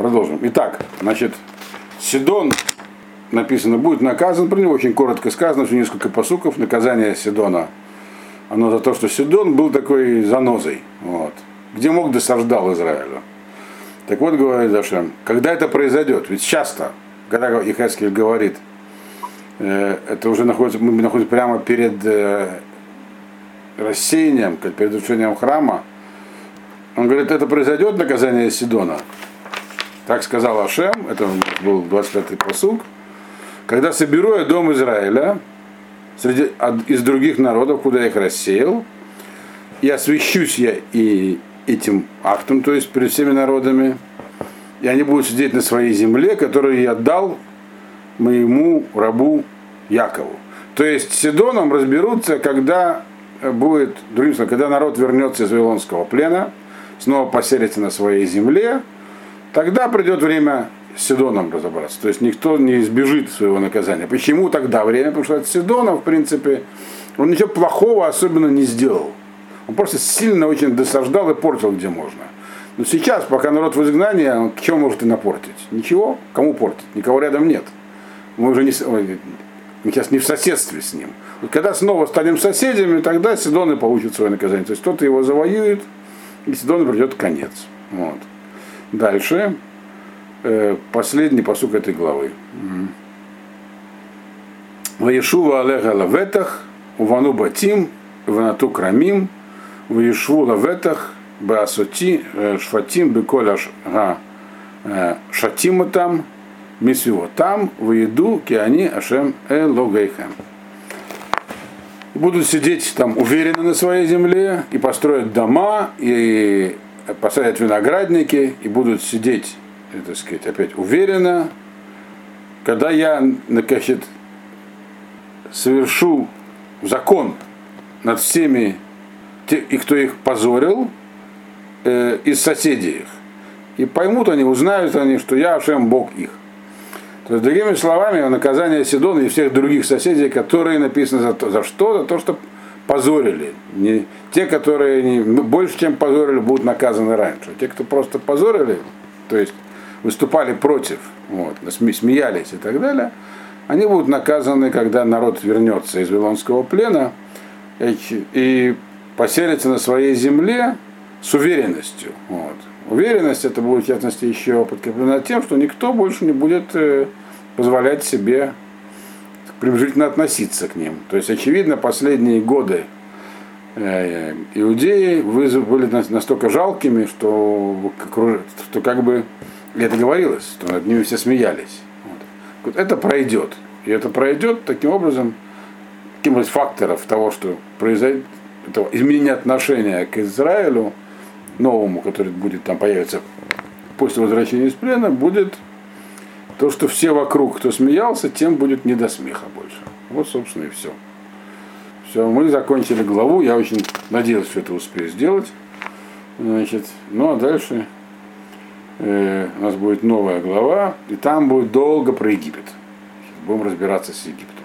продолжим. Итак, значит, Сидон написано, будет наказан, про него очень коротко сказано, что несколько посуков, наказание Сидона. Оно за то, что Сидон был такой занозой, вот, где мог досаждал Израилю. Так вот, говорит Зашем, когда это произойдет, ведь часто, когда Ихаскель говорит, э, это уже находится, мы находимся прямо перед э, рассеянием, перед разрушением храма, он говорит, это произойдет наказание Сидона. Так сказал Ашем, это был 25-й посуг. Когда соберу я дом Израиля среди, из других народов, куда я их рассеял, и освящусь я и этим актом, то есть перед всеми народами, и они будут сидеть на своей земле, которую я дал моему рабу Якову. То есть с Сидоном разберутся, когда будет, другим словом, когда народ вернется из Вавилонского плена, снова поселится на своей земле, тогда придет время с Сидоном разобраться. То есть никто не избежит своего наказания. Почему тогда время? Потому что от Сидона, в принципе, он ничего плохого особенно не сделал. Он просто сильно очень досаждал и портил, где можно. Но сейчас, пока народ в изгнании, он чего может и напортить? Ничего. Кому портить? Никого рядом нет. Мы уже не, мы сейчас не в соседстве с ним. Вот когда снова станем соседями, тогда Сидоны получат свое наказание. То есть кто-то его завоюет, и Сидону придет конец. Вот. Дальше. Э, последний посук этой главы. Ваешува алега лаветах, увану батим, ванату крамим, ваешву лаветах, баасоти, э, шфатим, беколя э, шатима там, мисвиво там, выеду, киани, ашем, элогейхем. Будут сидеть там уверенно на своей земле и построят дома, и посадят виноградники, и будут сидеть, так сказать, опять уверенно. Когда я, значит, совершу закон над всеми, и кто их позорил, э, из соседей их. И поймут они, узнают они, что я Ашем Бог их. То есть, другими словами, наказание Сидона и всех других соседей, которые написаны за, то, за что? За то, что позорили. Не, те, которые не, больше, чем позорили, будут наказаны раньше. Те, кто просто позорили, то есть выступали против, вот, смеялись и так далее, они будут наказаны, когда народ вернется из Вавилонского плена и, и поселится на своей земле с уверенностью. Вот. Уверенность это будет, в частности, еще подкреплена тем, что никто больше не будет э, позволять себе приближительно относиться к ним. То есть, очевидно, последние годы э, иудеи были настолько жалкими, что, что как бы это говорилось, что над ними все смеялись. Вот. Это пройдет. И это пройдет таким образом, каким из факторов того, что произойдет, этого изменения отношения к Израилю, новому, который будет там появиться после возвращения из плена, будет то, что все вокруг, кто смеялся, тем будет не до смеха больше. Вот, собственно, и все. Все, мы закончили главу. Я очень надеялся, что это успею сделать. Значит, ну а дальше э, у нас будет новая глава, и там будет долго про Египет. Будем разбираться с Египтом.